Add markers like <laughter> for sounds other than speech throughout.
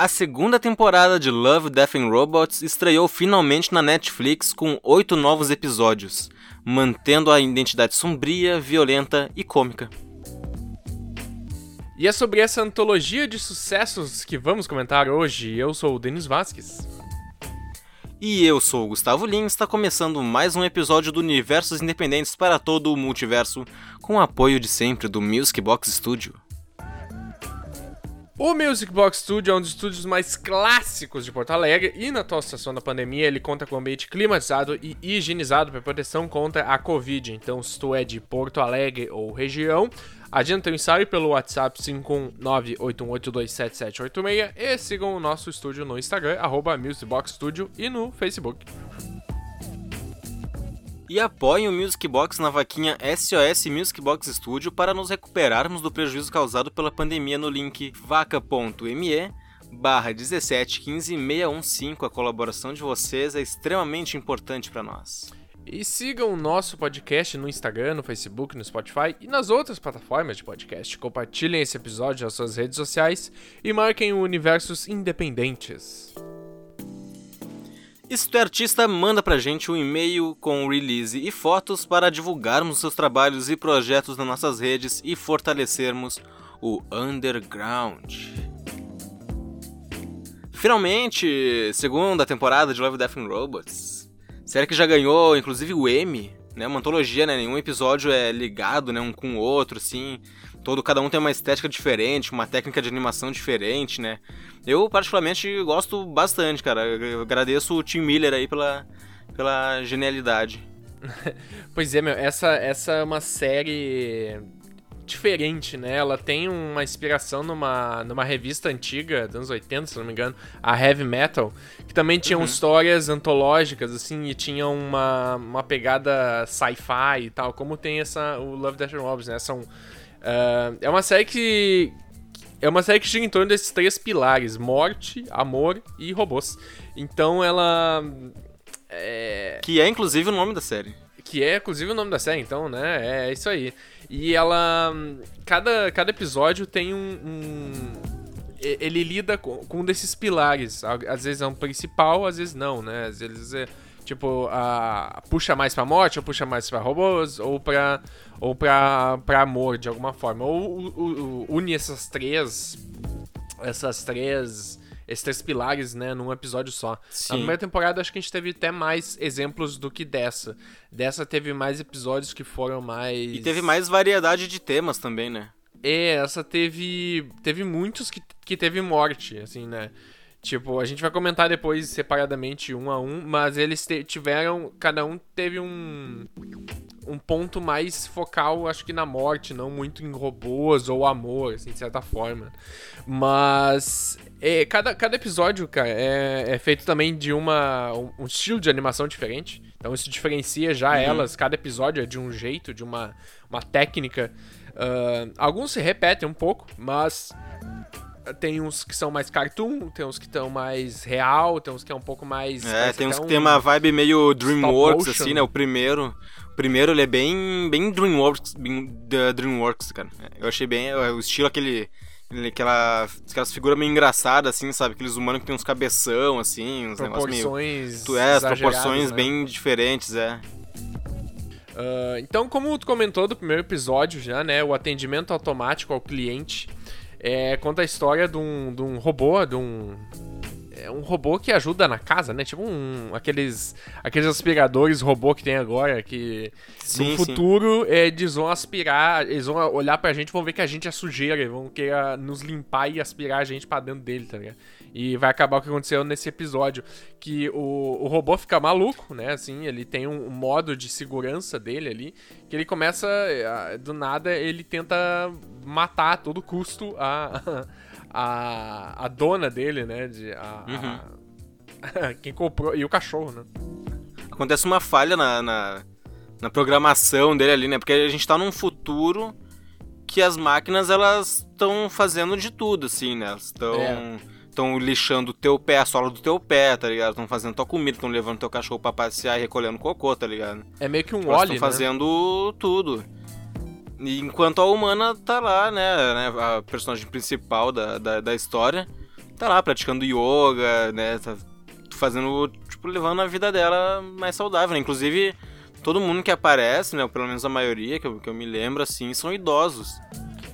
A segunda temporada de Love, Death and Robots estreou finalmente na Netflix com oito novos episódios, mantendo a identidade sombria, violenta e cômica. E é sobre essa antologia de sucessos que vamos comentar hoje. Eu sou o Denis Vasquez. E eu sou o Gustavo Lins, está começando mais um episódio do Universos Independentes para todo o multiverso, com o apoio de sempre do Music Box Studio. O Music Box Studio é um dos estúdios mais clássicos de Porto Alegre e na atual situação da pandemia ele conta com ambiente climatizado e higienizado para proteção contra a Covid. Então, se tu é de Porto Alegre ou região, Adianta teu ensaio pelo WhatsApp 51981827786 e sigam o nosso estúdio no Instagram, arroba MusicBoxStudio e no Facebook. E apoiem o Music Box na vaquinha SOS Music Box Studio para nos recuperarmos do prejuízo causado pela pandemia no link vaca.me barra 1715615. A colaboração de vocês é extremamente importante para nós. E sigam o nosso podcast no Instagram, no Facebook, no Spotify e nas outras plataformas de podcast. Compartilhem esse episódio nas suas redes sociais e marquem o Universos Independentes. E se tu é artista, manda pra gente um e-mail com release e fotos para divulgarmos seus trabalhos e projetos nas nossas redes e fortalecermos o underground. Finalmente, segunda temporada de Love, Death and Robots. Série que já ganhou, inclusive, o M, né? Uma antologia, né? Nenhum episódio é ligado, né? Um com o outro, assim. Todo, cada um tem uma estética diferente, uma técnica de animação diferente, né? Eu, particularmente, gosto bastante, cara. Eu agradeço o Tim Miller aí pela, pela genialidade. <laughs> pois é, meu. Essa, essa é uma série diferente, né? Ela tem uma inspiração numa, numa revista antiga, dos anos 80, se não me engano, a Heavy Metal, que também tinha uhum. histórias antológicas, assim, e tinha uma, uma pegada sci-fi e tal, como tem essa, o Love, Death and Robots, né? São, uh, é uma série que... É uma série que gira em torno desses três pilares: morte, amor e robôs. Então ela. É... Que é inclusive o nome da série. Que é inclusive o nome da série, então, né? É isso aí. E ela. Cada, cada episódio tem um. um ele lida com, com um desses pilares. Às vezes é um principal, às vezes não, né? Às vezes é. Tipo, a, puxa mais pra morte, ou puxa mais pra robôs, ou pra, ou pra, pra amor, de alguma forma. Ou, une essas três. Essas três esses três pilares, né, num episódio só. Sim. Na primeira temporada, acho que a gente teve até mais exemplos do que dessa. Dessa teve mais episódios que foram mais. E teve mais variedade de temas também, né? É, essa teve. Teve muitos que, que teve morte, assim, né? Tipo, a gente vai comentar depois separadamente um a um, mas eles tiveram. Cada um teve um um ponto mais focal, acho que na morte, não muito em robôs ou amor, assim, de certa forma. Mas é, cada, cada episódio, cara, é, é feito também de uma, um, estilo de animação diferente. Então isso diferencia já uhum. elas. Cada episódio é de um jeito, de uma, uma técnica. Uh, alguns se repetem um pouco, mas tem uns que são mais cartoon, tem uns que estão mais real, tem uns que é um pouco mais. É, tem uns que um tem uma vibe meio Dreamworks, assim, né? O primeiro primeiro ele é bem, bem Dreamworks, bem Dreamworks, cara. Eu achei bem é, o estilo aquele aquela aquelas figuras meio engraçadas assim, sabe? Aqueles humanos que tem uns cabeção assim, uns negócios meio tu é, as proporções né? bem diferentes, é. Uh, então, como tu comentou do primeiro episódio já, né, o atendimento automático ao cliente é, conta a história de um, de um robô, de um é um robô que ajuda na casa, né? Tipo um, aqueles, aqueles aspiradores robô que tem agora, que sim, no futuro é, eles vão aspirar, eles vão olhar pra gente e vão ver que a gente é sujeira, vão querer nos limpar e aspirar a gente pra dentro dele, tá ligado? E vai acabar o que aconteceu nesse episódio, que o, o robô fica maluco, né? Assim, ele tem um, um modo de segurança dele ali, que ele começa, do nada, ele tenta matar a todo custo a <laughs> a, a dona dele, né? De, a, uhum. a, <laughs> quem comprou. E o cachorro, né? Acontece uma falha na, na, na, programação dele ali, né? Porque a gente tá num futuro que as máquinas elas estão fazendo de tudo, assim, né? Elas estão. É estão lixando o teu pé, a sola do teu pé, tá ligado? Estão fazendo tua comida, estão levando teu cachorro pra passear e recolhendo cocô, tá ligado? É meio que um óleo, Estão né? fazendo tudo. Enquanto a humana tá lá, né, né a personagem principal da, da, da, história, tá lá praticando yoga, né? Tá fazendo, tipo, levando a vida dela mais saudável, né? Inclusive, todo mundo que aparece, né? Ou pelo menos a maioria, que eu, que eu me lembro, assim, são idosos.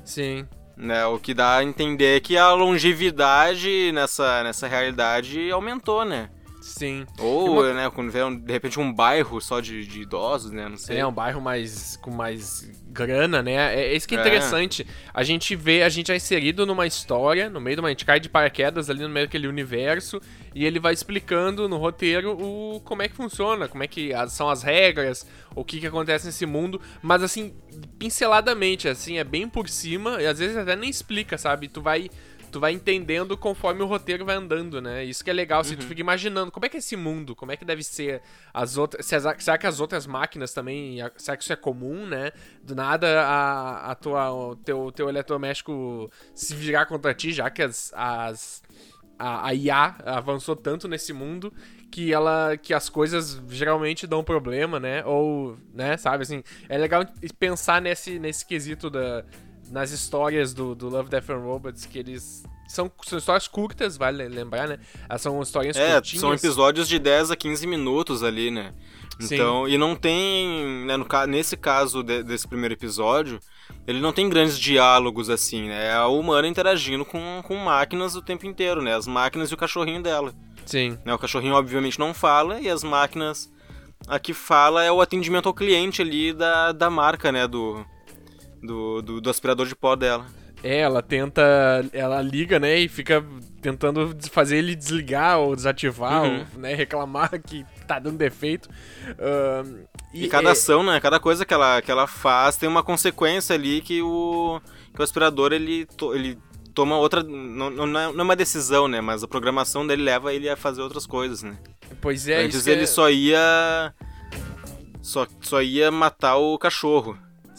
Sim. Né? O que dá a entender que a longevidade nessa, nessa realidade aumentou, né? Sim. Ou, uma... né, quando vê, de repente, um bairro só de, de, idosos, né? Não sei. É, um bairro mais com mais grana, né? É, é isso que é interessante. É. A gente vê, a gente é inserido numa história, no meio de uma. A gente cai de paraquedas ali no meio daquele universo, e ele vai explicando no roteiro o como é que funciona, como é que são as regras, o que, que acontece nesse mundo, mas assim, pinceladamente, assim, é bem por cima, e às vezes até nem explica, sabe? Tu vai tu vai entendendo conforme o roteiro vai andando, né? Isso que é legal, se assim, uhum. tu fica imaginando como é que é esse mundo, como é que deve ser as outras. Será que as outras máquinas também. Será que isso é comum, né? Do nada a, a tua, o teu, teu eletrodoméstico se virar contra ti, já que as, as a, a IA avançou tanto nesse mundo que ela que as coisas geralmente dão problema, né? Ou, né, sabe assim, é legal pensar nesse nesse quesito da nas histórias do, do Love, Death and Robots, que eles são, são histórias curtas, vale lembrar, né? Elas são histórias é, curtinhas. são episódios de 10 a 15 minutos ali, né? Então, Sim. e não tem, né, no, nesse caso de, desse primeiro episódio, ele não tem grandes diálogos assim, né? É a humana interagindo com, com máquinas o tempo inteiro, né? As máquinas e o cachorrinho dela. Sim. Né, o cachorrinho obviamente não fala e as máquinas a que fala é o atendimento ao cliente ali da, da marca, né, do, do, do, do aspirador de pó dela. É, ela tenta. Ela liga, né? E fica tentando fazer ele desligar ou desativar, uhum. ou né, reclamar <laughs> que tá dando defeito. Uh, e, e, cada é... ação, né? Cada coisa que ela, que ela faz tem uma consequência ali que o, que o aspirador ele, ele toma outra. Não, não, não é uma decisão, né? Mas a programação dele leva ele a fazer outras coisas, né? Pois é, Antes ele é... só ia. Só, só ia matar o cachorro.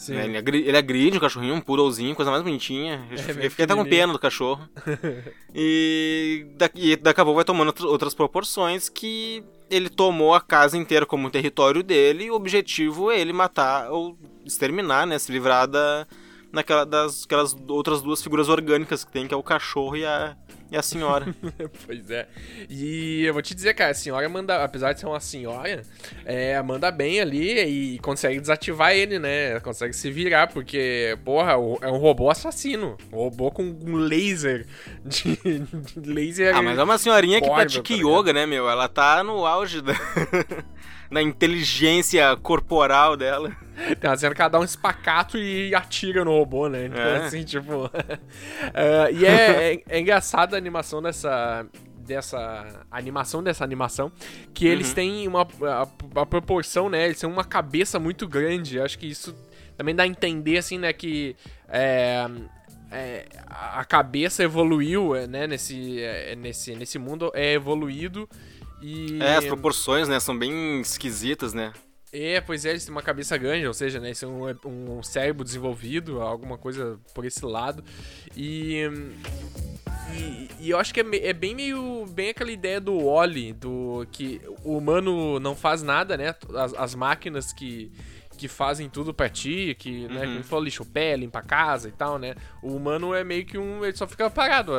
Né? Ele, agride, ele agride o cachorrinho, um poodlezinho, coisa mais bonitinha. É, eu fiquei até com pena do cachorro. <laughs> e, daqui, daqui a pouco vai tomando outras proporções que ele tomou a casa inteira como território dele e o objetivo é ele matar ou exterminar, né? Se livrar da, naquela, das aquelas outras duas figuras orgânicas que tem, que é o cachorro e a, e a senhora. <laughs> pois é. E eu vou te dizer, cara, a senhora manda, apesar de ser uma senhora, é, manda bem ali e consegue desativar ele, né? Consegue se virar, porque, porra, é um robô assassino. Um robô com um laser. De, de laser. Ah, mas é uma senhorinha que pratica tá yoga, né, meu? Ela tá no auge da. <laughs> na inteligência corporal dela. Tem uma cena que ela dá um espacato e atira no robô, né? Então, é. assim, tipo. uh, <laughs> e é, é, é engraçado animação dessa, dessa animação dessa animação que uhum. eles têm uma a, a, proporção né eles têm uma cabeça muito grande acho que isso também dá a entender assim né que é, é, a cabeça evoluiu né nesse é, nesse nesse mundo é evoluído e... É, as proporções, né, são bem esquisitas, né? É, pois é, eles têm uma cabeça grande, ou seja, né, são um, um cérebro desenvolvido, alguma coisa por esse lado. E, e, e eu acho que é, é, bem meio, bem aquela ideia do Wally, do que o humano não faz nada, né, as, as máquinas que que fazem tudo pra ti, que, né, uhum. como falou, lixo o pé, limpa a casa e tal, né? O humano é meio que um. Ele só fica parado.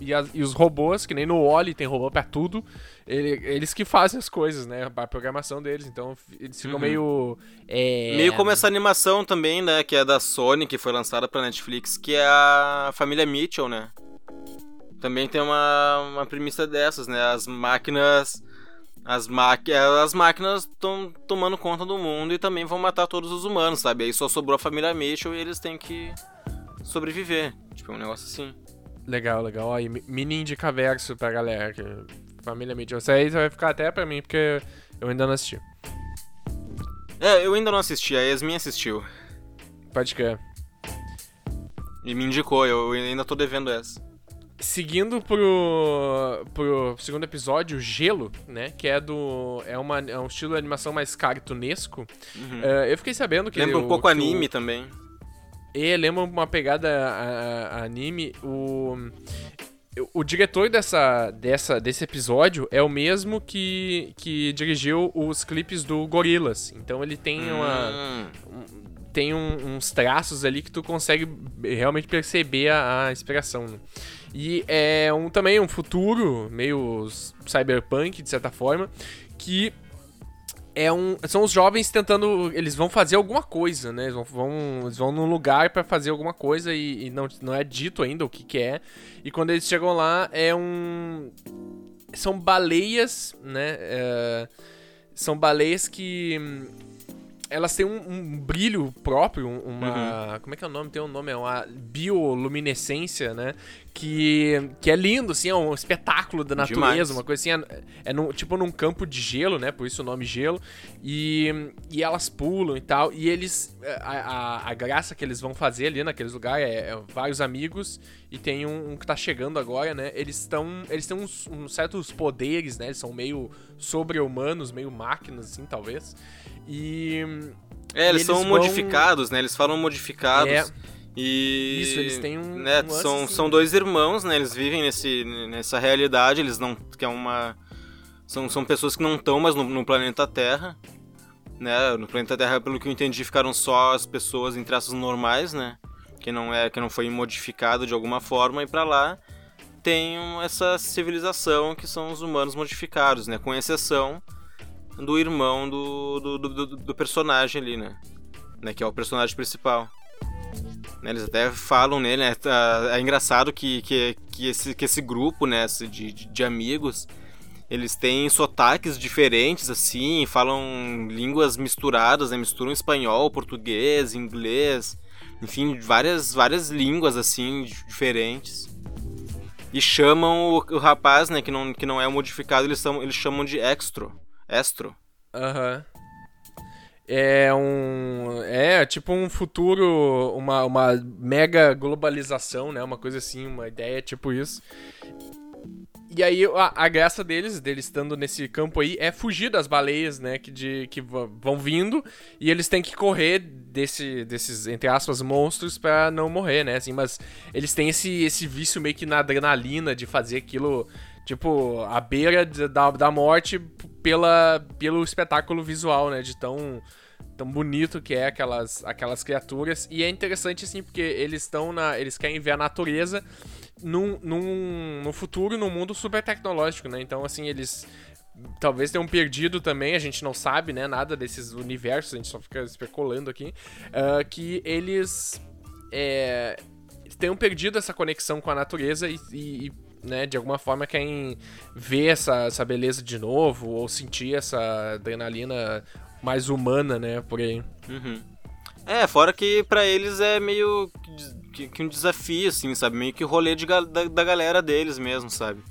E, a, e os robôs, que nem no Wally tem robô pra tudo, ele, eles que fazem as coisas, né? A programação deles. Então eles ficam uhum. meio. É... Meio como essa animação também, né? Que é da Sony, que foi lançada pra Netflix, que é a família Mitchell, né? Também tem uma, uma premissa dessas, né? As máquinas as, as máquinas estão tomando conta do mundo e também vão matar todos os humanos, sabe? Aí só sobrou a família Mitchell e eles têm que sobreviver. Tipo, um negócio assim. Legal, legal. Aí, mini indica verso pra galera. Que família Mitchell. Isso aí vai ficar até pra mim, porque eu ainda não assisti. É, eu ainda não assisti, a Yasmin assistiu. Pode crer. E me indicou, eu ainda tô devendo essa seguindo pro, pro segundo episódio, Gelo, né? Que é do. É, uma, é um estilo de animação mais cartunesco. Uhum. Uh, eu fiquei sabendo que. Lembra um pouco anime o, também. É, lembra uma pegada a, a anime. O. O diretor dessa, dessa, desse episódio é o mesmo que, que dirigiu os clipes do Gorillaz. Então ele tem uma. Hum. Um, tem um, uns traços ali que tu consegue realmente perceber a, a inspiração. Né? E é um, também um futuro meio cyberpunk, de certa forma, que é um, são os jovens tentando. Eles vão fazer alguma coisa, né? Eles vão, vão, eles vão num lugar para fazer alguma coisa e, e, não, não é dito ainda o que, que é. E quando eles chegam lá, é um. São baleias, né? É, são baleias que elas têm um, um brilho próprio, uma. Uhum. Como é que é o nome? Tem um nome, é uma bioluminescência, né? Que, que é lindo, assim, é um espetáculo da natureza, Demais. uma coisa assim. É, é no, tipo num campo de gelo, né? Por isso o nome gelo. E, e elas pulam e tal. E eles. A, a, a graça que eles vão fazer ali naqueles lugares é, é vários amigos. E tem um, um, que tá chegando agora, né? Eles estão. Eles têm uns, uns certos poderes, né? Eles são meio sobre-humanos, meio máquinas, assim, talvez. E. É, eles, e são modificados, né? Eles falam modificados. É. E. Isso, eles têm um. Né, um são, assim. são dois irmãos, né? Eles vivem nesse, nessa realidade, eles não. que é uma. São, são pessoas que não estão mais no, no, planeta Terra. Né? No planeta Terra, pelo que eu entendi, ficaram só as pessoas em traços normais, né? Que não, é, que não foi modificado de alguma forma, e para lá tem essa civilização que são os humanos modificados, né? Com exceção do irmão do, do, do, do personagem ali, né? né? Que é o personagem principal. Né? Eles até falam nele, né? É engraçado que, que, que, esse, que esse grupo, né? De, de amigos, eles têm sotaques diferentes, assim, falam línguas misturadas, né? Misturam espanhol, português, inglês, enfim, várias, várias línguas, assim, diferentes. E chamam o, o rapaz, né, que não, que não é modificado, eles, são, eles chamam de extra. Estro. Aham. Uhum. É um. É tipo um futuro, uma, uma mega globalização, né? Uma coisa assim, uma ideia tipo isso. E aí a, a, graça deles, deles estando nesse campo aí, é fugir das baleias, né? Que, de, que vão vindo e eles têm que correr desse, desses, entre aspas, monstros para não morrer, né? Assim, mas eles têm esse, esse vício meio que na adrenalina de fazer aquilo tipo, à beira da, da morte pela, pelo espetáculo visual, né? De tão, tão bonito que é aquelas, aquelas criaturas. E é interessante, assim, porque eles estão na. Eles querem ver a natureza num, num, no futuro, num mundo super tecnológico, né? Então, assim, eles talvez tenham perdido também, a gente não sabe, né, nada desses universos, a gente só fica especulando aqui, uh, que eles é, tenham perdido essa conexão com a natureza e, e, né, de alguma forma querem ver essa, essa beleza de novo ou sentir essa adrenalina mais humana, né, por aí. Uhum. É, fora que para eles é meio que, que, um desafio, assim, sabe? Meio que rolê de, da, da galera deles mesmo, sabe?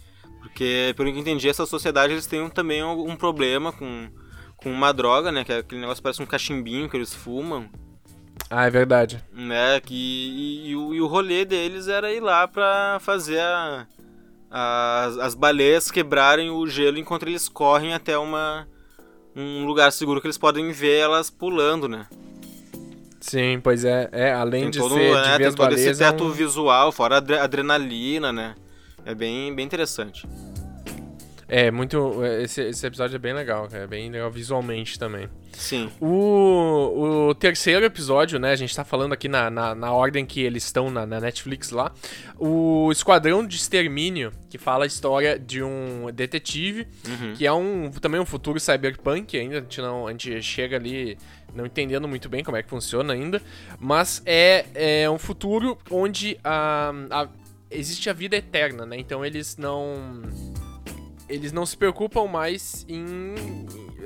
Porque, pelo que eu entendi, essa sociedade eles têm também um problema com, com uma droga, né? Que é aquele negócio parece um cachimbinho que eles fumam. Ah, é verdade. Né? Que, e, e, o, e o rolê deles era ir lá pra fazer a, as, as baleias quebrarem o gelo enquanto eles correm até uma, um lugar seguro que eles podem ver elas pulando, né? Sim, pois é. é além tem de todo, ser né, de tem todo esse teto é um... visual, fora a adrenalina, né? É bem, bem interessante. É, muito. Esse, esse episódio é bem legal, é bem legal visualmente também. Sim. O, o terceiro episódio, né? A gente tá falando aqui na, na, na ordem que eles estão na, na, Netflix lá. O Esquadrão de Extermínio, que fala a história de um detetive, uhum. que é um também um futuro cyberpunk ainda. A gente, não, a gente chega ali não entendendo muito bem como é que funciona ainda. Mas é, é um futuro onde a, a, existe a vida eterna, né? Então eles não eles não se preocupam mais em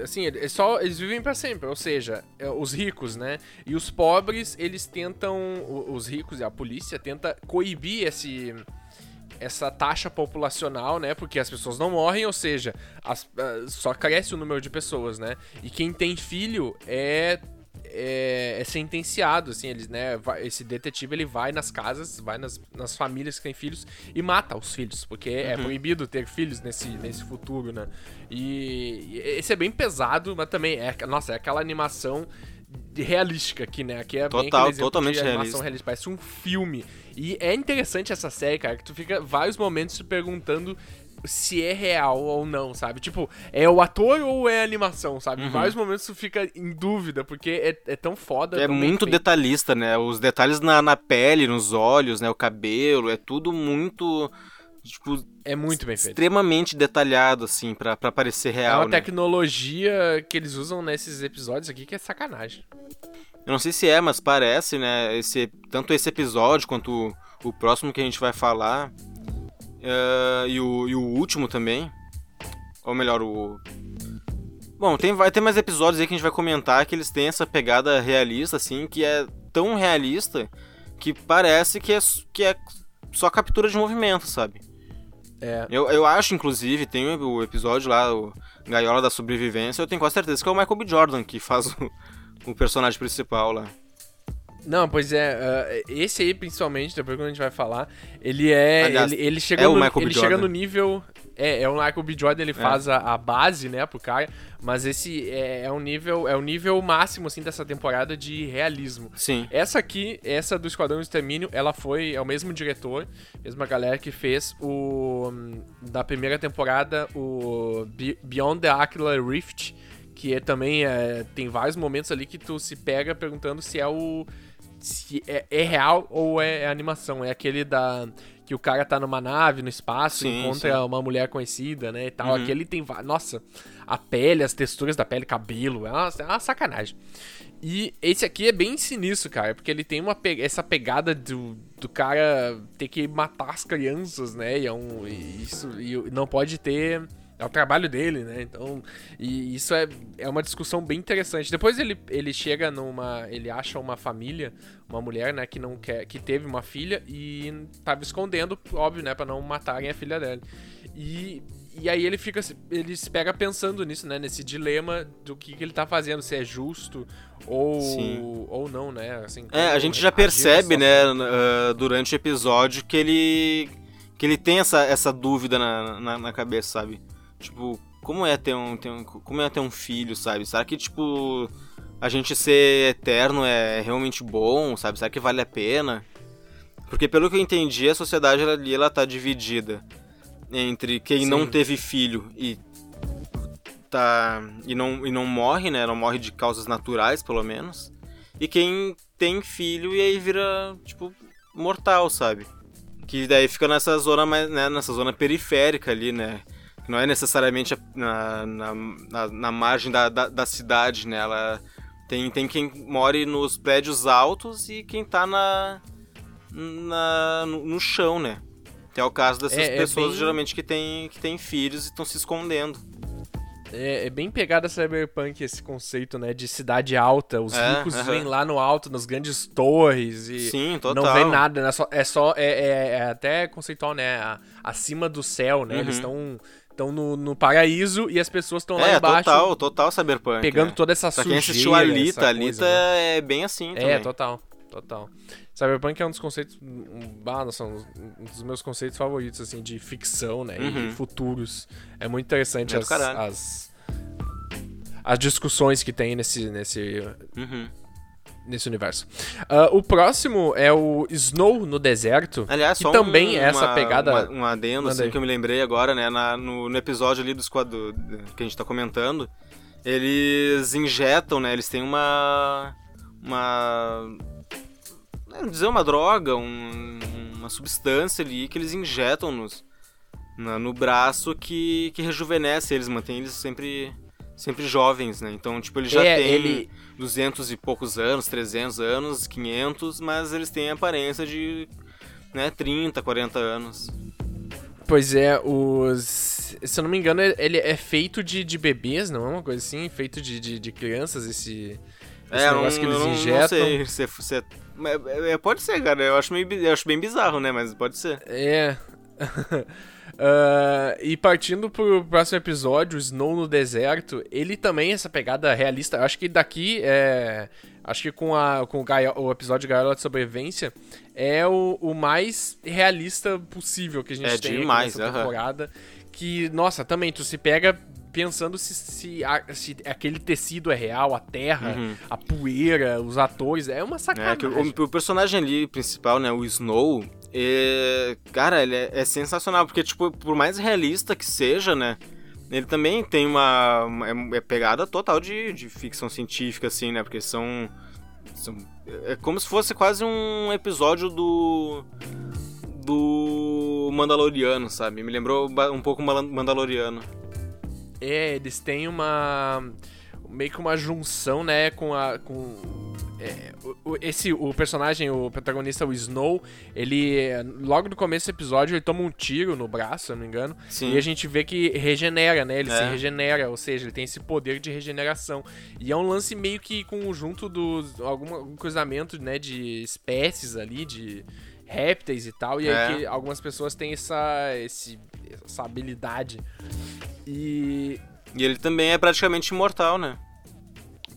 assim, é só eles vivem para sempre, ou seja, é, os ricos, né? E os pobres, eles tentam os ricos e a polícia tenta coibir esse essa taxa populacional, né? Porque as pessoas não morrem, ou seja, as, só cresce o número de pessoas, né? E quem tem filho é é, é, sentenciado, assim, eles, né, vai, esse detetive ele vai nas casas, vai nas, nas famílias que têm filhos e mata os filhos, porque é uhum. é proibido ter filhos nesse, nesse futuro, né? E, e, esse é bem pesado, mas também é, nossa, é aquela animação realística aqui, né? Aqui é Total, bem totalmente realista. realista. Parece um filme. E é interessante essa série, cara, que tu fica vários momentos se perguntando se é real ou não, sabe? Tipo, é o ator ou é animação, sabe? Em Uhum. vários momentos tu fica em dúvida, porque é, é tão foda. É tão muito detalhista, né? Os detalhes na, na pele, nos olhos, né? O cabelo, é tudo muito. Tipo, É muito bem feito. extremamente detalhado, assim, pra, pra parecer É real. uma né? tecnologia que eles usam nesses episódios aqui que é sacanagem. Eu não sei se é, mas parece, né? Esse, tanto esse episódio quanto o, o próximo que a gente vai falar. Eh, e, o, e o último também. Ou melhor, o. Bom, tem, vai ter mais episódios aí que a gente vai comentar que eles têm essa pegada realista, assim, que é tão realista que parece que é, que é só captura de movimento, sabe? É. Eu, eu acho, inclusive, tem o episódio lá, o Gaiola da Sobrevivência, eu tenho quase certeza que é o Michael B. Jordan que faz o, o personagem principal lá. Não, pois é, ah, esse aí principalmente, depois quando a gente vai falar, ele é. Aliás, ele, ele chega é o no, ele chega no nível. É, é o Michael B. Jordan, ele faz a, a base, né, pro cara, mas esse é, é um nível. É o nível máximo, assim, dessa temporada de realismo. Sim. Essa aqui, essa do Esquadrão Extermínio, ela foi, é o mesmo diretor, mesma galera que fez o hum, da primeira temporada, o Be- Beyond the Aquila Rift, que é, também é, tem vários momentos ali que tu se pega perguntando se é o se é, é real ou é, é animação. É aquele da que o cara tá numa nave no espaço, Sim, encontra sim. uma mulher conhecida, né, e tal. Uhum. Aquele tem, nossa, a pele, as texturas da pele, cabelo, é uma, é uma sacanagem. E esse aqui é bem sinistro, cara, porque ele tem uma pe- essa pegada do, do cara ter que matar as crianças, né? E é um. e isso e não pode ter. É o trabalho dele, né? Então. E isso é, é uma discussão bem interessante. Depois ele, ele chega numa. Ele acha uma família, uma mulher, né, que não quer. que teve uma filha e tava escondendo, óbvio, né, pra não matarem a filha dela. E. E aí ele fica, ele se pega pensando nisso, né? Nesse dilema do que, que ele tá fazendo, se é justo ou, Sim. ou não, né? Assim, É, a gente já agir percebe, né, ah, durante o episódio que ele que ele tem essa, essa dúvida na, na, na cabeça, sabe? Tipo, como é ter um, ter um como é ter um filho, sabe? Será que tipo a gente ser eterno é realmente bom, sabe? Será que vale a pena? Porque pelo que eu entendi, a sociedade ali ela tá dividida entre quem Sim. não teve filho e tá e não e não morre, né? Não morre de causas naturais, pelo menos. E quem tem filho e aí vira, tipo, mortal, sabe? Que daí fica nessa zona mais, né, nessa zona periférica ali, né? Não é necessariamente na, na, na, na margem da, da, da cidade, né? Ela tem, tem quem more nos prédios altos e quem tá na, na no, no chão, né? Que é o caso dessas É, é pessoas, bem- geralmente, que têm que tem filhos e estão se escondendo. É, é bem pegada cyberpunk esse conceito, né? De cidade alta. Os É, ricos aham. vêm lá no alto, nas grandes torres e Sim, total. não vê nada, né? Só- é só. É, é- é até conceitual, né? A- acima do céu, né? Eles Uhum. estão estão no, no paraíso e as pessoas estão lá É, embaixo total, total cyberpunk. pegando né? toda essa Pra sujeira. quem assistiu a Alita, a Alita né? é bem assim É, também. total, total. Cyberpunk é um dos conceitos, um, ah, nossa, um um dos meus conceitos favoritos, assim, de ficção, né, Uhum. e futuros. É muito interessante É as, as, as discussões que tem nesse, nesse, Uhum. Nesse universo. Ah, o próximo é o Snow no Deserto, Aliás, que só também um, é essa pegada... uma- um adendo, Manda assim, aí. que eu me lembrei agora, né? na- no, no episódio ali do Squad do- que a gente tá comentando, eles injetam, né? Eles têm uma. Uma. Não dizer uma droga, um- uma substância ali que eles injetam nos, na- no braço que, que rejuvenesce eles, mantém eles sempre. Sempre jovens, né? Então, tipo, eles já É, têm ele- 200 e poucos anos, 300 anos, 500, mas eles têm a aparência de né, 30, 40 anos. Pois é, os... Se eu não me engano, ele é feito de, de bebês, não é uma coisa assim? Feito de, de, de crianças, esse, esse é, negócio não, que eles não, injetam. Não sei se, se é, é, pode ser, cara. Eu acho, meio, eu acho bem bizarro, né? Mas pode ser. É. <laughs> Ah, e partindo pro próximo episódio, Snow no Deserto, ele também, essa pegada realista, acho que daqui é. Acho que com, a, com o, Gaio- o episódio Gaiola de Sobrevivência é o, o mais realista possível que a gente É tem demais, nessa temporada. Que, nossa, também, tu se pega pensando se, se, a- se aquele tecido é real, a terra, Uhum. a poeira, os atores, é uma É, sacanagem. que o, o personagem ali principal, né, o Snow, E, cara, ele é, é, sensacional, porque, tipo, por mais realista que seja, né? Ele também tem uma. uma é, é pegada total de, de ficção científica, assim, né? Porque são, são. É como se fosse quase um episódio do. Do Mandaloriano, sabe? Me lembrou um pouco Mandaloriano. É, eles têm uma. meio que uma junção, né, com a. com é, o, esse, o personagem, o protagonista, o Snow, ele, logo no começo do episódio, ele toma um tiro no braço, se eu não me engano. Sim. E a gente vê que regenera, né? Ele é. se regenera, ou seja, ele tem esse poder de regeneração. E é um lance meio que conjunto dos. algum, algum cruzamento, né? De espécies ali, de répteis e tal. E é. aí que algumas pessoas têm essa, esse, essa habilidade. E. E ele também é praticamente imortal, né?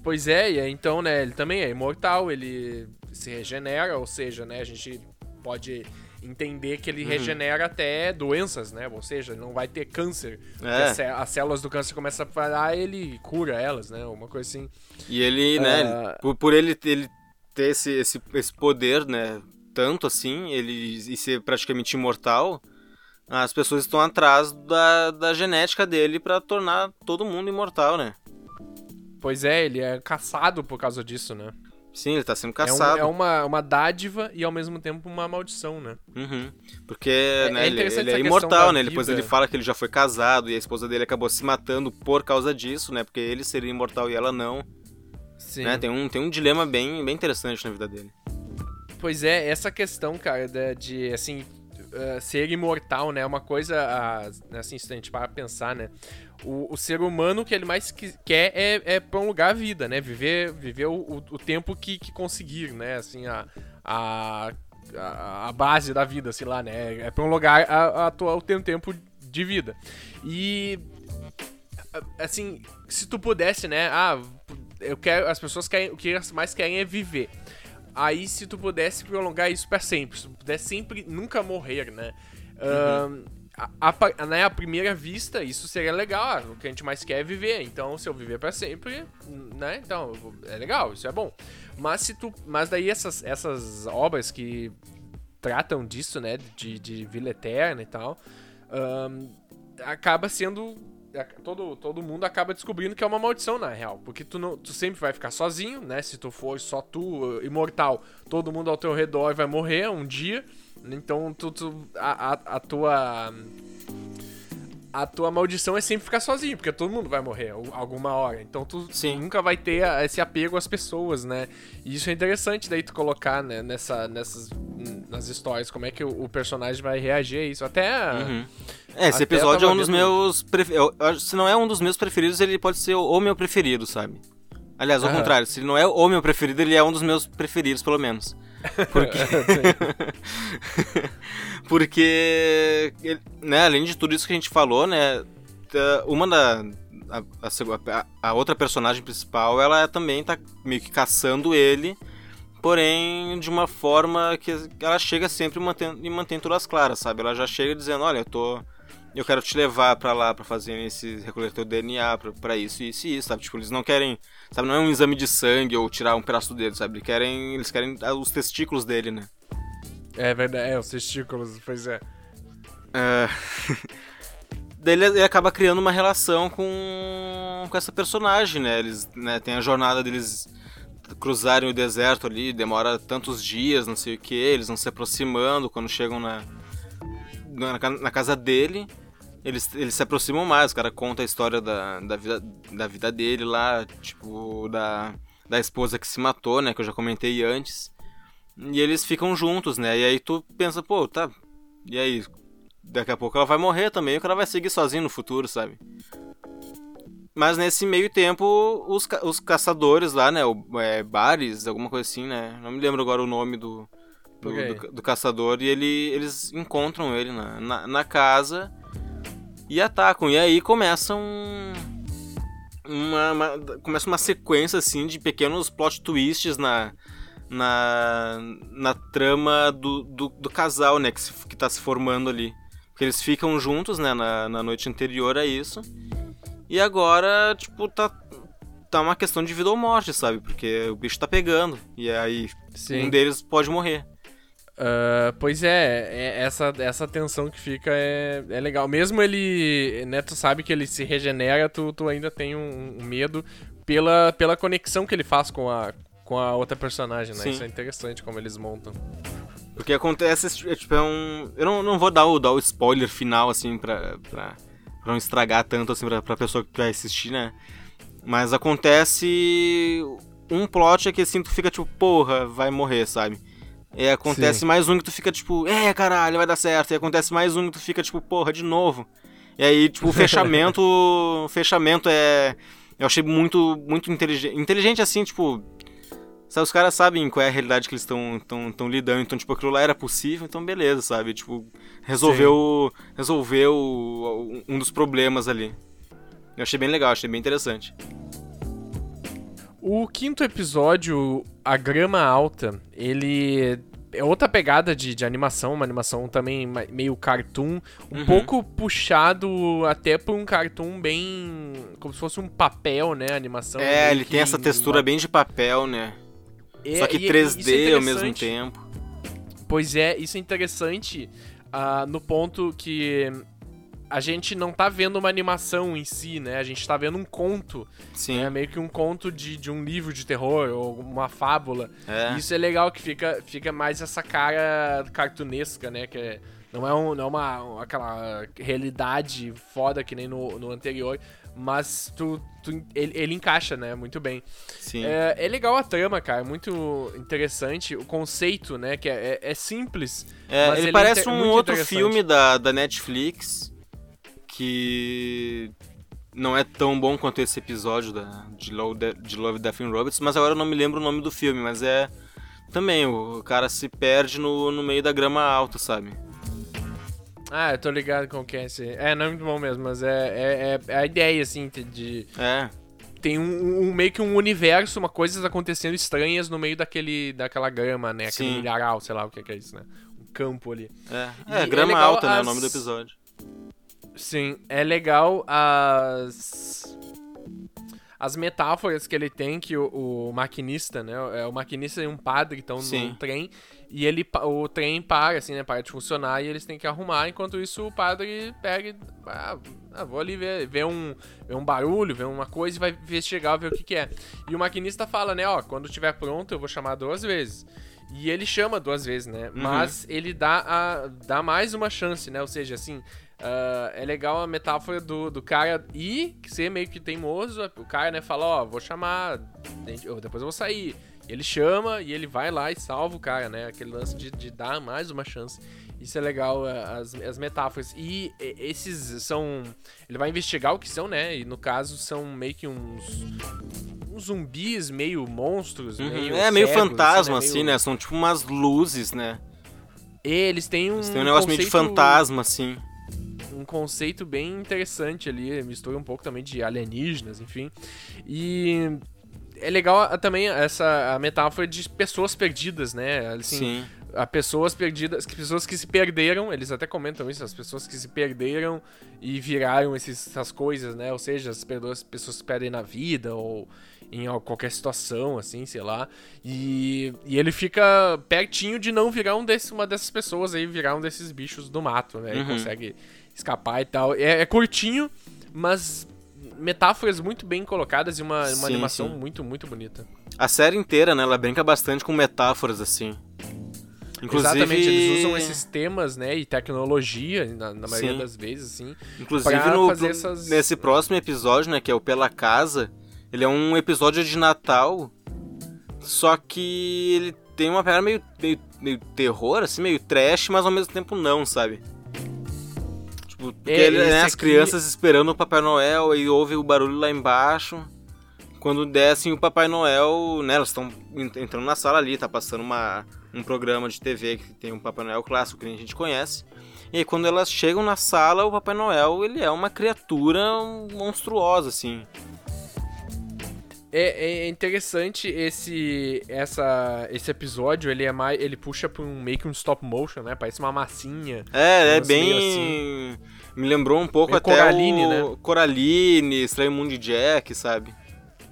Pois é, e então, né, ele também é imortal, ele se regenera, ou seja, né, a gente pode entender que ele uhum. regenera até doenças, né? Ou seja, ele não vai ter câncer. É. As células do câncer começam a parar, ele cura elas, né? Uma coisa assim. E ele, uh... né, ah. por, por, ele, ele ter esse, esse, esse poder, né, tanto assim, ele e ser praticamente imortal, as pessoas estão atrás da, da genética dele para tornar todo mundo imortal, né? Pois é, ele é caçado por causa disso, né? Sim, ele tá sendo caçado. É, um, é uma, uma dádiva e ao mesmo tempo uma maldição, né? Uhum. Porque é, né, é ele, ele, é imortal, né? Depois ele fala que ele já foi casado e a esposa dele acabou se matando por causa disso, né? Porque ele seria imortal e ela não. Sim. Né? Tem, um, tem um dilema bem, bem interessante na vida dele. Pois é, essa questão, cara, de, de assim, uh, ser imortal, né? É uma coisa, uh, assim, se a gente para pensar, né? O, o, ser humano que ele mais que, quer é, é prolongar a vida, né? Viver, viver o, o tempo que, que conseguir, né? Assim, a, a, a base da vida, sei lá, né? É prolongar a, a o tempo de vida. E assim, se tu pudesse, né? Ah, eu quero. As pessoas querem. O que elas mais querem é viver. Aí, se tu pudesse prolongar isso para sempre, se tu pudesse sempre nunca morrer, né? Uhum. Uh, a, a, né, primeira vista, isso seria legal. Ah, o que a gente mais quer é viver. Então, se eu viver para sempre, né? Então, é legal, isso é bom. Mas se tu. Mas daí essas, essas obras que tratam disso, né? De, de vida eterna e tal. Um, acaba sendo. Todo, todo mundo acaba descobrindo que é uma maldição, na real. Porque tu, não, tu sempre vai ficar sozinho, né? Se tu for só tu, imortal, todo mundo ao teu redor vai morrer um dia. Então, tu, tu a, a, a, tua. A tua maldição é sempre ficar sozinho, porque todo mundo vai morrer alguma hora. Então tu Sim. nunca vai ter esse apego às pessoas, né? E isso é interessante daí tu colocar, né, nessa, nessas nas histórias, como é que o, o personagem vai reagir a isso. Até. Uhum. É, esse episódio é um dos meus. Preferidos. Se não é um dos meus preferidos, ele pode ser o meu preferido, sabe? Aliás, ao contrário, se ele não é o meu preferido, ele é um dos meus preferidos, pelo menos. Porque. <laughs> <laughs> Porque. Né, além de tudo isso que a gente falou, né? Uma da. A, a, a, outra personagem principal, ela também tá meio que caçando ele, porém de uma forma que ela chega sempre e mantém, e mantém todas claras, sabe? Ela já chega dizendo: Olha, eu tô eu quero te levar para lá para fazer esse recolher teu DNA para isso, isso e isso, sabe? Tipo, eles não querem, sabe, não é um exame de sangue ou tirar um pedaço do dedo, sabe? Eles querem, eles querem os testículos dele, né? É verdade, é, os testículos, pois é. É... <laughs> Daí ele acaba criando uma relação com, com essa personagem, né? Eles né, tem a jornada deles cruzarem o deserto ali, demora tantos dias, não sei o que, eles vão se aproximando quando chegam na, na, na casa dele eles, eles se aproximam mais, o cara conta a história da, da, vida, da vida dele lá, tipo, da, da esposa que se matou, né, que eu já comentei antes. E eles ficam juntos, né, e aí tu pensa, pô, tá, e aí, daqui a pouco ela vai morrer também, o cara vai seguir sozinho no futuro, sabe? Mas nesse meio tempo, os, os caçadores lá, né, o, é, bares, alguma coisa assim, né, não me lembro agora o nome do, do, do, do caçador, e ele, eles encontram ele na, na, na casa e atacam. E aí começam uma, uma, começa uma sequência assim de pequenos plot twists na na, na trama do, do, do casal, né, que, se, que tá se formando ali. Porque eles ficam juntos, né, na, na noite anterior a isso. E agora, tipo, tá, tá uma questão de vida ou morte, sabe? Porque o bicho tá pegando. E aí Sim. um deles pode morrer. Uh, pois é, é, essa, essa tensão que fica é, é legal. Mesmo ele, né, tu sabe que ele se regenera, tu, tu ainda tem um, um medo pela, pela conexão que ele faz com a, com a outra personagem, né? Sim. Isso é interessante como eles montam. Porque acontece, é, tipo, é um... Eu não, não vou dar o, dar o spoiler final, assim, pra, pra, pra não estragar tanto, assim, pra, pra pessoa que vai assistir, né? Mas acontece um plot é que, assim, tu fica tipo, porra, vai morrer, sabe? E acontece Sim. mais um que tu fica tipo, é, caralho, vai dar certo. E acontece mais um que tu fica tipo, porra, de novo. E aí, tipo, o fechamento. <laughs> o fechamento é. Eu achei muito, muito inteligente. Inteligente assim, tipo. Sabe, os caras sabem qual é a realidade que eles estão tão, tão lidando. Então, tipo, aquilo lá era possível, então beleza, sabe? Tipo, resolveu. Sim. Resolveu um dos problemas ali. Eu achei bem legal, achei bem interessante. O quinto episódio, A Grama Alta, ele é outra pegada de, de animação, uma animação também meio cartoon, um uhum. pouco puxado até por um cartoon bem. como se fosse um papel, né? A animação. É, ele tem essa textura uma... bem de papel, né? É, Só que 3D é ao mesmo tempo. Pois é, isso é interessante uh, no ponto que a gente não tá vendo uma animação em si, né? A gente tá vendo um conto. Sim. Né? Meio que um conto de, de um livro de terror ou uma fábula. É. Isso é legal que fica, fica mais essa cara cartunesca, né? Que é, não é, um, não é uma, aquela realidade foda que nem no, no anterior, mas tu, tu ele, ele, encaixa, né? Muito bem. Sim. É, é, legal a trama, cara. É muito interessante. O conceito, né? Que é, é, é simples. É, ele, ele, parece um outro filme da, da Netflix que não é tão bom quanto esse episódio da, de, Love, de Love, Death and Robots, mas agora eu não me lembro o nome do filme, mas é também, o cara se perde no, no meio da grama alta, sabe? Ah, eu tô ligado com o que é esse. É, não é muito bom mesmo, mas é, é, é a ideia, assim, de... É. Tem um, um, meio que um universo, uma coisas acontecendo estranhas no meio daquele, daquela grama, né? Aquele Sim. milharal, sei lá o que é isso, né? Um campo ali. É, é grama é alta, as... né? O nome do episódio. Sim, é legal as as metáforas que ele tem que o, o maquinista, né? É o maquinista e um padre estão num trem e ele o trem para assim, né, para de funcionar e eles têm que arrumar, enquanto isso o padre pega e ah, ah, vou ali ver, ver um ver um barulho, ver uma coisa e vai investigar, ver o que que é. E o maquinista fala, né, ó, quando estiver pronto eu vou chamar duas vezes. E ele chama duas vezes, né? Uhum. Mas ele dá, a, dá mais uma chance, né? Ou seja, assim, Uh, é legal a metáfora do, do cara ir ser meio que teimoso. O cara, né, fala, ó, oh, vou chamar, depois eu vou sair. E ele chama e ele vai lá e salva o cara, né? Aquele lance de, de dar mais uma chance. Isso é legal, as, as metáforas. E esses são. Ele vai investigar o que são, né? E no caso são meio que uns. uns zumbis, meio monstros. Uhum. Meio é, meio cegos, fantasma, assim, né? Meio... assim, né? São tipo umas luzes, né? Eles têm um. Eles têm um negócio conceito... meio de fantasma, assim um conceito bem interessante ali, mistura um pouco também de alienígenas, enfim. E é legal também essa a metáfora de pessoas perdidas, né? Assim, Sim. A pessoas perdidas, pessoas que se perderam, eles até comentam isso, as pessoas que se perderam e viraram esses, essas coisas, né? Ou seja, as pessoas, pessoas se perdem na vida ou em qualquer situação, assim, sei lá. E, e ele fica pertinho de não virar um desse, uma dessas pessoas aí, virar um desses bichos do mato, né? Ele uhum. consegue escapar e tal. É, é curtinho, mas metáforas muito bem colocadas e uma, uma sim, animação sim. muito, muito bonita. A série inteira, né, ela brinca bastante com metáforas, assim. Inclusive... Exatamente, eles usam esses temas, né, e tecnologia, na, na maioria sim. das vezes, assim. Inclusive, no, essas... nesse próximo episódio, né, que é o Pela Casa, ele é um episódio de Natal, só que ele tem uma pegada meio, meio, meio terror, assim, meio trash, mas ao mesmo tempo não, sabe? Tipo, porque é, ele, né, as crianças esperando o Papai Noel e ouve o barulho lá embaixo. Quando descem o Papai Noel, né, elas estão entrando na sala ali, tá passando uma, um programa de TV que tem um Papai Noel clássico que a gente conhece. E aí, quando elas chegam na sala, o Papai Noel, ele é uma criatura monstruosa, assim. É, é, interessante esse essa esse episódio, ele é mais ele puxa para um meio que um stop motion, né? Parece uma massinha. É, é bem assim. me lembrou um pouco até Coraline, o né? Coraline, Estranho Mundo de Jack, sabe?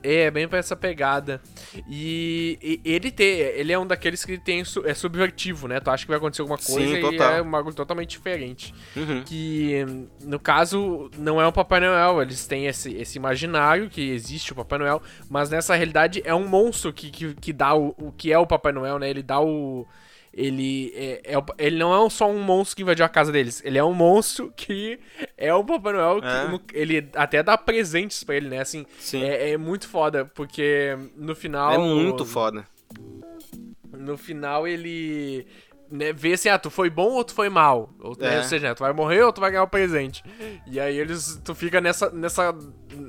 É, bem pra essa pegada. E, e ele tem, ele é um daqueles que tem é subvertivo, né? Tu acha que vai acontecer alguma coisa Sim, e total. é um bagulho totalmente diferente. Uhum. Que, no caso, não é o Papai Noel. Eles têm esse, esse imaginário que existe o Papai Noel, mas nessa realidade é um monstro que, que, que dá o, o que é o Papai Noel, né? Ele dá o ele, é, é ele não é só um monstro que invadiu a casa deles. Ele é um monstro que é o Papai Noel. É. no- ele até dá presentes pra ele, né? Assim, Sim. é, é muito foda, porque no final. É muito foda. No final ele. Né, vê assim, ah, tu foi bom ou tu foi mal? Ou, né, É. ou seja, tu vai morrer ou tu vai ganhar o presente. E aí eles. Tu fica nessa. nessa.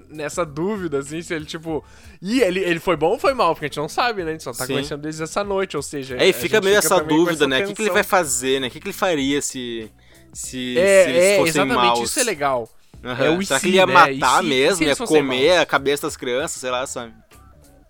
nessa dúvida, assim, se ele, tipo. Ih, ele, ele foi bom ou foi mal? Porque a gente não sabe, né? A gente só tá Sim. conhecendo eles essa noite, ou seja. É, e fica meio essa também com dúvida, essa né? O que, que ele vai fazer, né? O que, que ele faria se. Se, É, se eles é, fossem exatamente, maus. isso é legal. Aham. É o Será se, que ele ia né? matar se- mesmo? ia comer maus? a cabeça das crianças, sei lá, sabe?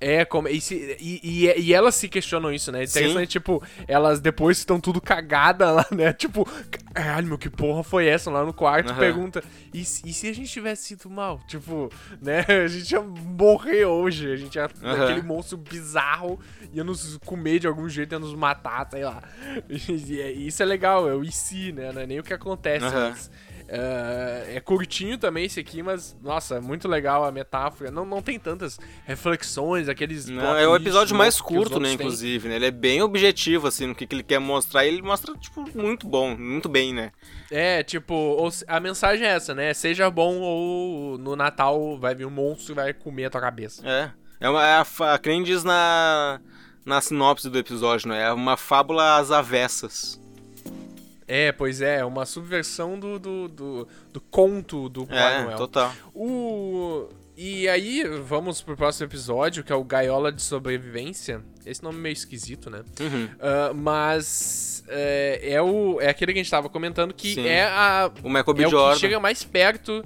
É, como, e, se- e, e, e elas se questionam isso, né? Interessante, tipo, elas depois estão tudo cagada lá, né? <laughs> Tipo, caralho, meu, que porra foi essa? Lá no quarto, Aham. pergunta, e, se- e se a gente tivesse sido mal? Tipo, né? <laughs> A gente ia morrer hoje, a gente ia, Aham. aquele monstro bizarro ia nos comer de algum jeito, ia nos matar, sei lá. <laughs> E, e é- isso é legal, é o e se, né? Não é nem o que acontece, Aham. mas... É, é curtinho também esse aqui, mas, nossa, é muito legal a metáfora. Não, não tem tantas reflexões, aqueles. Não, é o episódio mais curto, né, inclusive, né? Ele é bem objetivo, assim, no que, que ele quer mostrar. E ele mostra, tipo, muito bom, muito bem, né? É, tipo, a mensagem é essa, né? Seja bom ou no Natal vai vir um monstro e vai comer a tua cabeça. É. É, uma, é a, que nem diz na, na sinopse do episódio, né? É uma fábula às avessas. É, pois é, é uma subversão do, do, do, do conto do Papai É, Noel. total. O. E aí, vamos pro próximo episódio, que é o Gaiola de Sobrevivência. Esse nome é meio esquisito, né? Uhum. Ah, mas é, é, o, é aquele que a gente tava comentando que Sim. é a. O Michael B. É o Jordan. que chega mais perto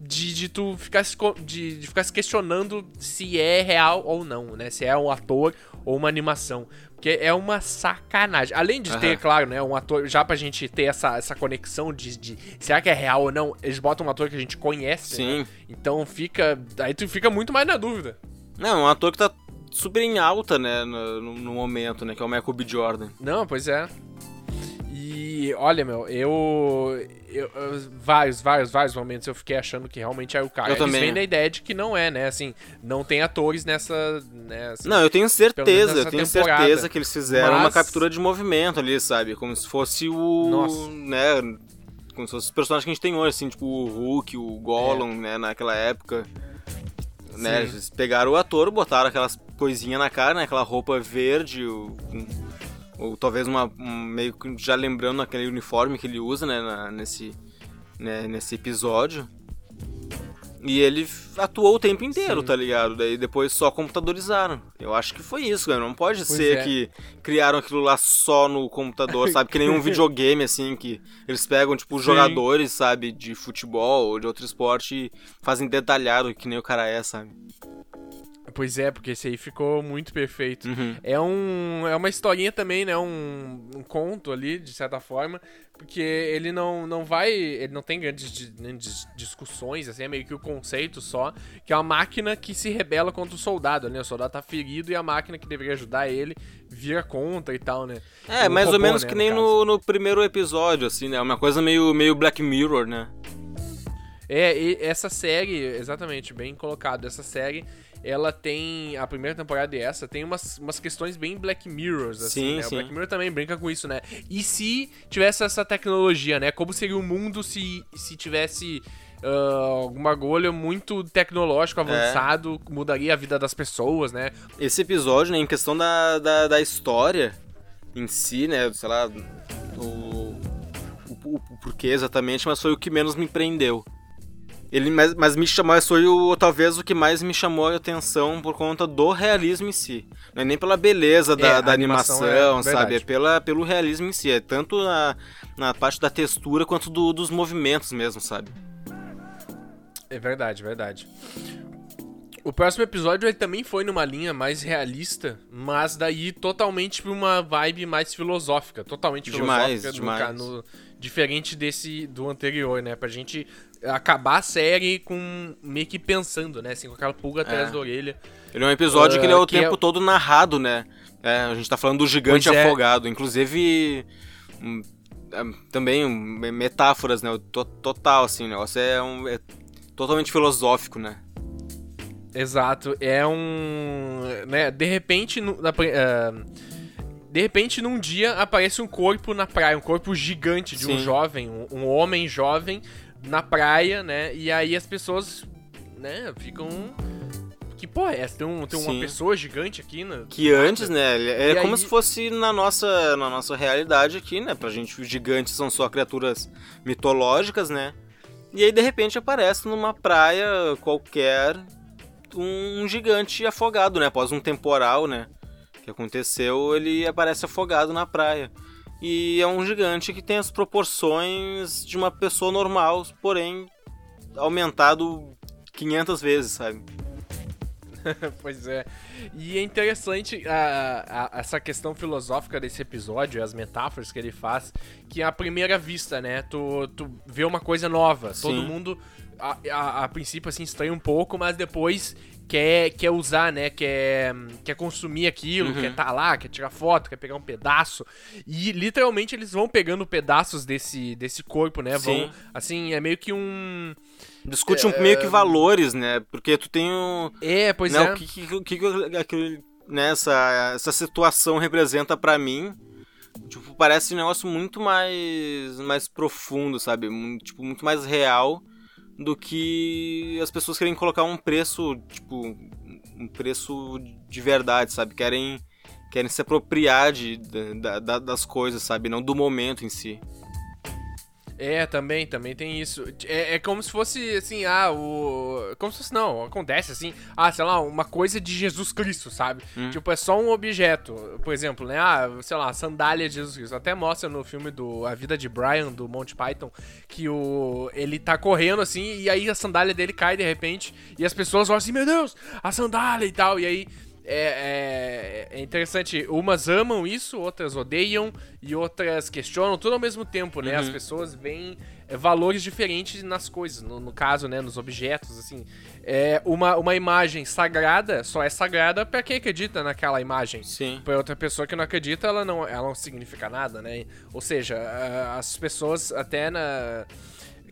de, de tu ficar se, de, de ficar se questionando se é real ou não, né? Se é um ator ou uma animação. Porque é uma sacanagem. Além de ter, Aham. claro, né, um ator, já pra gente ter essa, essa conexão de, de será que é real ou não, eles botam um ator que a gente conhece, né? Sim. Então fica. Aí tu fica muito mais na dúvida. Não, um ator que tá super em alta, né, no, no- no momento, né? Que é o Michael B. Jordan. Não, pois é. E olha, meu, eu, eu- eu- Vários, vários, vários momentos eu fiquei achando que realmente é o cara. Eu Eles também. vêm da ideia de que não é, né? Assim, não tem atores nessa. nessa Não, eu tenho certeza, eu tenho temporada. certeza que eles fizeram uma Mas- captura de movimento ali, sabe? Como se fosse o. Nossa. né? Como se fosse os personagens que a gente tem hoje, assim, tipo o Hulk, o Gollum, né? Naquela época. Né? É. Eles pegaram o ator, botaram aquelas coisinhas na cara, né? Aquela roupa verde, o, ou talvez uma. um- meio que já lembrando aquele uniforme que ele usa, né? na- nesse, né? nesse episódio. E ele atuou o tempo inteiro, Sim. tá ligado? Daí depois só computadorizaram. Eu acho que foi isso, cara. Não pode ser é. que criaram aquilo lá só no computador, sabe? Que nem um <laughs> videogame, assim, que eles pegam, tipo, Sim. jogadores, sabe, de futebol ou de outro esporte e fazem detalhado que nem o cara é, sabe? Pois é, porque esse aí ficou muito perfeito. Uhum. É, um, é uma historinha também, né? Um, um conto ali, de certa forma. Porque ele não, não vai. Ele não tem grandes grandes discussões, assim, é meio que o conceito só. Que é uma máquina que se rebela contra o soldado, né? O soldado tá ferido e a máquina que deveria ajudar ele vira contra e tal, né? É, mais ou robô, menos né, que no nem no, no primeiro episódio, assim, né? Uma coisa meio, meio Black Mirror, né? É, essa série, exatamente, bem colocado. Essa série, ela tem. A primeira temporada e essa tem umas, umas questões bem Black Mirrors, assim, Sim, né? sim. O Black Mirror também brinca com isso, né? E se tivesse essa tecnologia, né? Como seria o mundo se, se tivesse. ah, algum bagulho muito tecnológico, avançado, mudaria a vida das pessoas, né? Esse episódio, né, em questão da, da, da história em si, né, sei lá, o, o, o porquê exatamente, mas foi o que menos me prendeu. Ele, mas, mas me chamou, foi o, talvez o que mais me chamou a atenção por conta do realismo em si. Não é nem pela beleza da, É, da animação animação, é sabe? É pela, pelo realismo em si. É tanto na, na parte da textura quanto do- dos movimentos mesmo, sabe? É verdade, verdade. O próximo episódio ele também foi numa linha mais realista, mas daí totalmente pra uma vibe mais filosófica, totalmente Demais, filosófica, demais. no- diferente desse do anterior, né? Pra gente acabar a série com meio que pensando, né? Assim, com aquela pulga atrás É. da orelha. Ele é um episódio Ah, que ele é o que tempo é- todo narrado, né? É, a gente tá falando do gigante Pois é. afogado. Inclusive, é, também hum, metáforas, né? Total, assim, o negócio é, um, é totalmente filosófico, né? Exato. É um. Né, de repente. no- na ah, de repente, num dia, aparece um corpo na praia, um corpo gigante de um Sim. jovem, um, um homem jovem na praia, né? E aí as pessoas, né, ficam. Que porra é essa? Tem, um, tem uma pessoa gigante aqui, né? Que antes, né? É E como aí- se fosse na nossa, na nossa realidade aqui, né? Pra gente, os gigantes são só criaturas mitológicas, né? E aí, de repente, aparece numa praia qualquer um gigante afogado, né? Após um temporal, né? Que aconteceu, ele aparece afogado na praia. E é um gigante que tem as proporções de uma pessoa normal, porém aumentado 500 vezes, sabe? <laughs> pois é. E é interessante a, a- essa questão filosófica desse episódio, as metáforas que ele faz, que à primeira vista, né, tu, tu vê uma coisa nova. Todo Sim. mundo, a, a, a princípio, assim, estranha um pouco, mas depois quer, quer usar, né, quer, quer consumir aquilo, Uhum. quer tá lá, quer tirar foto, quer pegar um pedaço. E literalmente eles vão pegando pedaços desse, desse corpo, né, vão, Sim. assim, é meio que um... Discute um, meio que valores, né? Porque tu tem um, É, pois né, é. O que, que, que, que aquele, né, essa, essa situação representa pra mim? Tipo, parece um negócio muito mais, mais profundo, sabe? Tipo, muito mais real do que as pessoas querem colocar um preço, tipo, um preço de verdade, sabe? Querem, querem se apropriar de, da, da- das coisas, sabe? Não do momento em si. É, também, também tem isso. É, é como se fosse, assim, ah, o... Como se fosse, não, acontece, assim, ah, sei lá, uma coisa de Jesus Cristo, sabe? Hum. Tipo, é só um objeto. Por exemplo, né, ah, sei lá, sandália de Jesus Cristo. Até mostra no filme do A Vida de Brian, do Monty Python, que o... ele tá correndo, assim, e aí a sandália dele cai de repente, e as pessoas olham assim, meu Deus, a sandália e tal, e aí... É, é- é interessante, umas amam isso, outras odeiam e outras questionam, tudo ao mesmo tempo, né? As Uhum. pessoas veem é, valores diferentes nas coisas, no, no caso, né, nos objetos, assim. É, uma, uma imagem sagrada só é sagrada pra quem acredita naquela imagem. Sim. Pra outra pessoa que não acredita, ela não, ela não significa nada, né? Ou seja, as pessoas até na.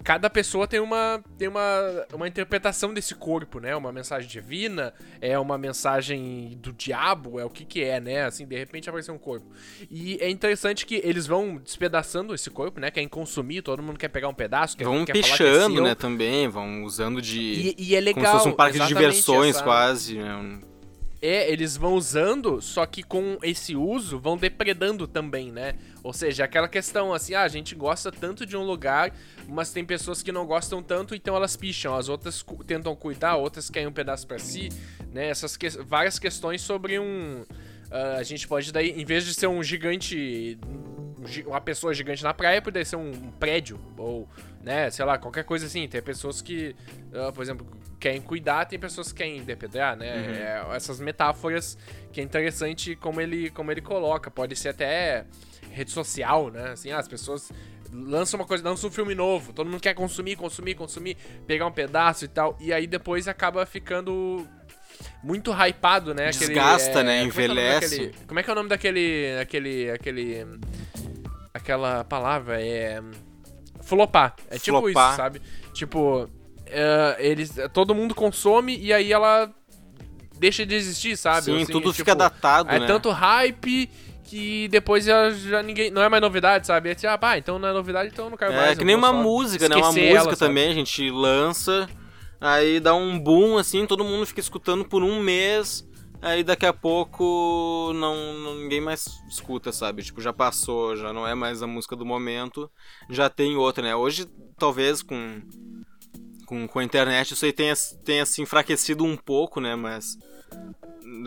Cada pessoa tem uma, tem uma, uma interpretação desse corpo, né? Uma mensagem divina, é uma mensagem do diabo, é o que que é, né? Assim, de repente apareceu um corpo. E é interessante que eles vão despedaçando esse corpo, né? Querem consumir, todo mundo quer pegar um pedaço, quer, Vão quer é pichando, seu. né, também, vão usando de... E, e é legal. como se fosse um parque de diversões, essa- quase, né? É, eles vão usando, só que com esse uso vão depredando também, né? Ou seja, aquela questão assim, ah, a gente gosta tanto de um lugar, mas tem pessoas que não gostam tanto, então elas picham. As outras cu- tentam cuidar, outras querem um pedaço pra si, né? Essas que- várias questões sobre um. ah, a gente pode daí, em vez de ser um gigante. um gi- Uma pessoa gigante na praia, poderia ser um prédio, ou, né, sei lá, qualquer coisa assim. Tem pessoas que, ah, por exemplo, querem cuidar, tem pessoas que querem depredar, né? Uhum. É, essas metáforas que é interessante como ele, como ele coloca. Pode ser até rede social, né? Assim, ah, as pessoas lançam uma coisa, lançam um filme novo, todo mundo quer consumir, consumir, consumir, pegar um pedaço e tal, e aí depois acaba ficando muito hypado, né? Desgasta, né? como é é Envelhece. daquele- Como é que é o nome daquele, aquele, aquele, aquela palavra é flopar. É tipo Flopar. isso, sabe? Tipo, é, eles, todo mundo consome e aí ela deixa de existir, sabe? Sim, Assim, tudo tipo, fica datado, É né? tanto hype que depois já, já ninguém. Não é mais novidade, sabe? É tipo, ah, pá, então não é novidade, então eu não quero mais. É que nem uma música, né? Uma música ela, também, a gente lança, aí dá um boom, assim, todo mundo fica escutando por um mês, aí daqui a pouco não, ninguém mais escuta, sabe? Tipo, já passou, já não é mais a música do momento, já tem outra, né? Hoje, talvez, com, com, com a internet, isso aí tenha, tenha se enfraquecido um pouco, né? Mas,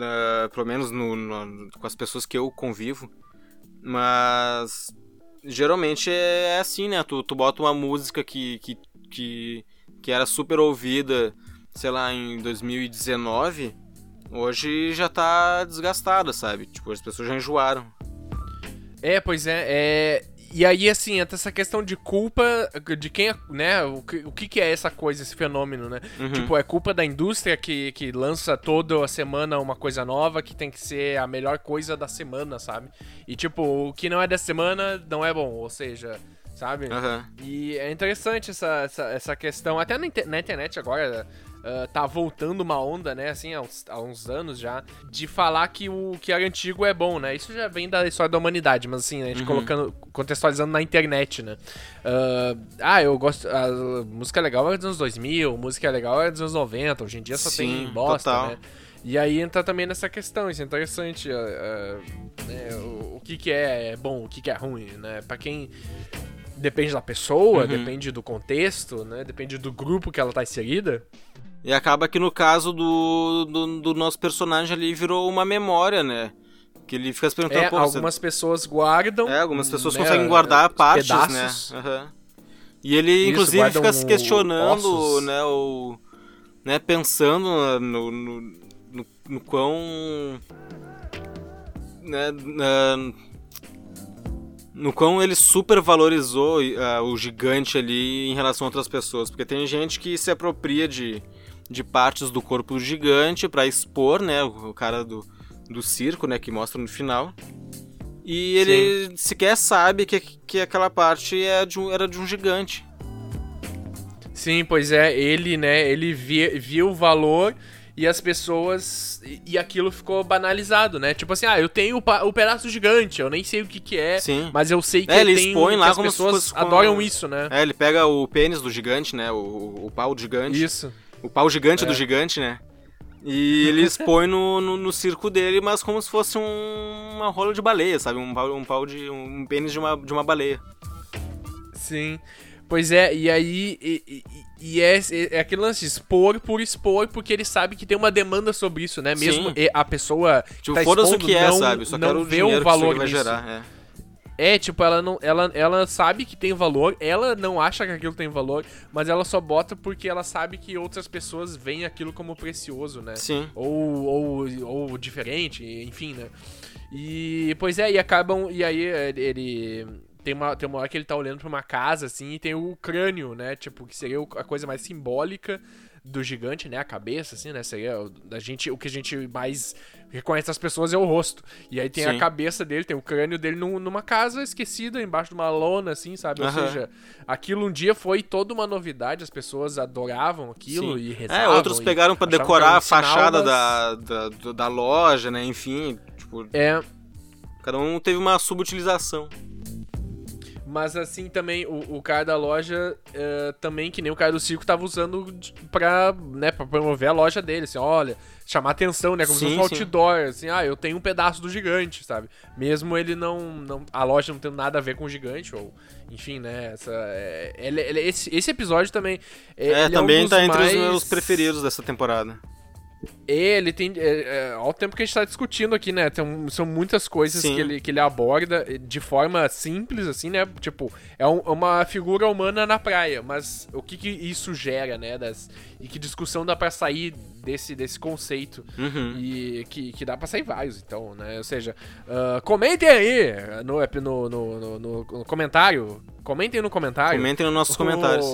ah, pelo menos no, no- com as pessoas que eu convivo, mas geralmente é assim, né? Tu, tu bota uma música que, que, que, que era super ouvida, sei lá, em 2019, hoje já tá desgastada, sabe? Tipo, as pessoas já enjoaram. É, pois é, é. e aí, assim, entra essa questão de culpa de quem, é, né? O que, o que é essa coisa, esse fenômeno, né? Uhum. Tipo, é culpa da indústria que, que lança toda semana uma coisa nova que tem que ser a melhor coisa da semana, sabe? E, tipo, o que não é da semana não é bom, ou seja, sabe? Aham. E é interessante essa, essa, essa questão. Até na, inter- na internet agora ah, tá voltando uma onda, né? Assim, há uns, há uns anos já, de falar que o que era antigo é bom, né? Isso já vem da história da humanidade, mas assim, a gente colocando, contextualizando na internet, né? Ah, ah, eu gosto. A música legal era dos anos 2000, música legal era dos anos 90, hoje em dia só Sim, tem bosta, total. né? E aí entra também nessa questão, isso é interessante. ah, ah, né, o, o que, que é bom, o que, que é ruim, né? Pra quem depende da pessoa, Uhum. depende do contexto, né? Depende do grupo que ela tá inserida. E acaba que no caso do, do, do nosso personagem ali virou uma memória, né? Que ele fica se perguntando, É, pô, você- algumas pessoas guardam. É, algumas pessoas né, conseguem guardar partes, pedaços. né? Aham. E ele, Isso, inclusive, fica se questionando, ossos. né, o... Né, pensando no, no, no, no quão... Né, na- no quão ele super valorizou ah, o gigante ali em relação a outras pessoas. Porque tem gente que se apropria de, de partes do corpo do gigante pra expor, né, o, cara do, do circo, né, que mostra no final. E ele sequer sabe que, que aquela parte é de um- era de um gigante. Sim, pois é, ele, né, ele vi- viu o valor e as pessoas. E, aquilo ficou banalizado, né? Tipo assim, ah, eu tenho o, o pedaço gigante, eu nem sei o que, que é, Sim. mas eu sei que É, ele tem, expõe lá as como pessoas fosse com- adoram isso, né? É, ele pega o pênis do gigante, né? O, o pau do gigante. Isso. O pau gigante É. do gigante, né? E ele expõe <laughs> no, no, no circo dele, mas como se fosse um- uma rola de baleia, sabe? Um pau, um pau de. um pênis de uma, de uma baleia. Sim. Pois é, e aí. E, e- e é, é aquele lance de expor por expor, porque ele sabe que tem uma demanda sobre isso, né? Mesmo Sim. a pessoa. Tipo, tá foda-se o que é, não, sabe? Só não quero o vê o valor que vai nisso. gerar. É. É, tipo, ela não. Ela, ela sabe que tem valor, ela não acha que aquilo tem valor, mas ela só bota porque ela sabe que outras pessoas veem aquilo como precioso, né? Sim. Ou, ou, ou diferente, enfim, né? E, pois é, e acabam. E aí é, ele. Tem uma, tem uma hora que ele tá olhando pra uma casa, assim, e tem o crânio, né? Tipo, que seria a coisa mais simbólica do gigante, né? A cabeça, assim, né? Seria o, da gente, o que a gente mais reconhece das pessoas é o rosto. E aí tem Sim. a cabeça dele, tem o crânio dele num- numa casa esquecida, embaixo de uma lona, assim, sabe? Ou seja, aquilo um dia foi toda uma novidade, as pessoas adoravam aquilo Sim. e rezavam. É, outros pegaram que decorar a fachada da, da, da loja, né? Enfim, tipo, É, cada um teve uma subutilização. Mas assim também, o, o cara da loja, eh, também, que nem o cara do circo, tava usando pra, né, pra promover a loja dele, assim, olha, chamar atenção, né? Como se Sim, fosse um sim. outdoor, assim, ah, eu tenho um pedaço do gigante, sabe? Mesmo ele não. não a loja não tendo nada a ver com o gigante, ou. Enfim, né? Essa, é, ele- ele- esse, esse episódio também. É, ele também um dos tá entre mais... os meus preferidos dessa temporada. Ele tem. É, é, ao tempo que a gente tá discutindo aqui, né? Tem são muitas coisas Sim. que ele, que ele aborda de forma simples, assim, né? Tipo, é um- uma figura humana na praia, mas o que, que isso gera, né? Das, e que discussão dá pra sair desse, desse conceito? Uhum. E que, que dá pra sair vários, então, né? Ou seja, ah, comentem aí no, no, no, no- no- no comentário. Comentem no comentário. Comentem nos nossos O- comentários.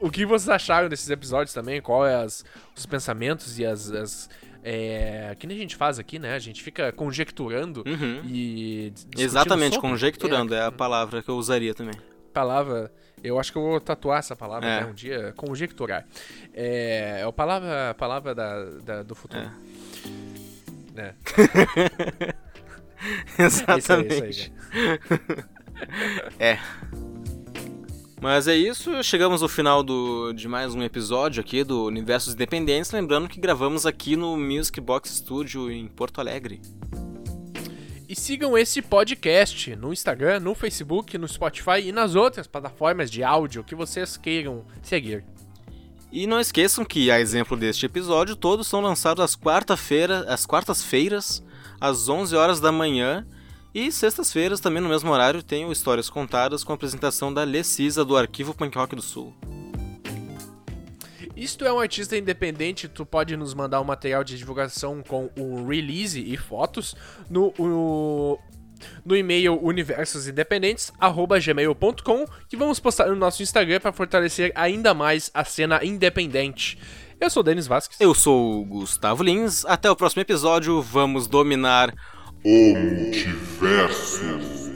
O que vocês acharam desses episódios também? Qual é as, os pensamentos e as. as é, que nem a gente faz aqui, né? A gente fica conjecturando Uhum. e. Exatamente, sobre. conjecturando é É, a palavra que eu usaria também. palavra. Eu acho que eu vou tatuar essa palavra É. né, um dia, conjecturar. É, é a palavra, a palavra da, da- do futuro. É. <laughs> É isso aí, isso aí, Exatamente. <laughs> cara. Mas é isso, chegamos ao final do, de mais um episódio aqui do Universos Independentes. Lembrando que gravamos aqui no Music Box Studio em Porto Alegre. E sigam esse podcast no Instagram, no Facebook, no Spotify e nas outras plataformas de áudio que vocês queiram seguir. E não esqueçam que, a exemplo deste episódio, todos são lançados às quarta-feira, às quartas-feiras, às 11 horas da manhã. E sextas-feiras, também no mesmo horário, tem o Histórias Contadas com a apresentação da Lecisa do Arquivo Punk Rock do Sul. Isto é um artista independente, tu pode nos mandar um material de divulgação com o release e fotos no o no e-mail universosindependentes@gmail.com, que vamos postar no nosso Instagram para fortalecer ainda mais a cena independente. Eu sou o Denis Vasquez. Eu sou o Gustavo Lins. Até o próximo episódio. Vamos dominar o multiverso.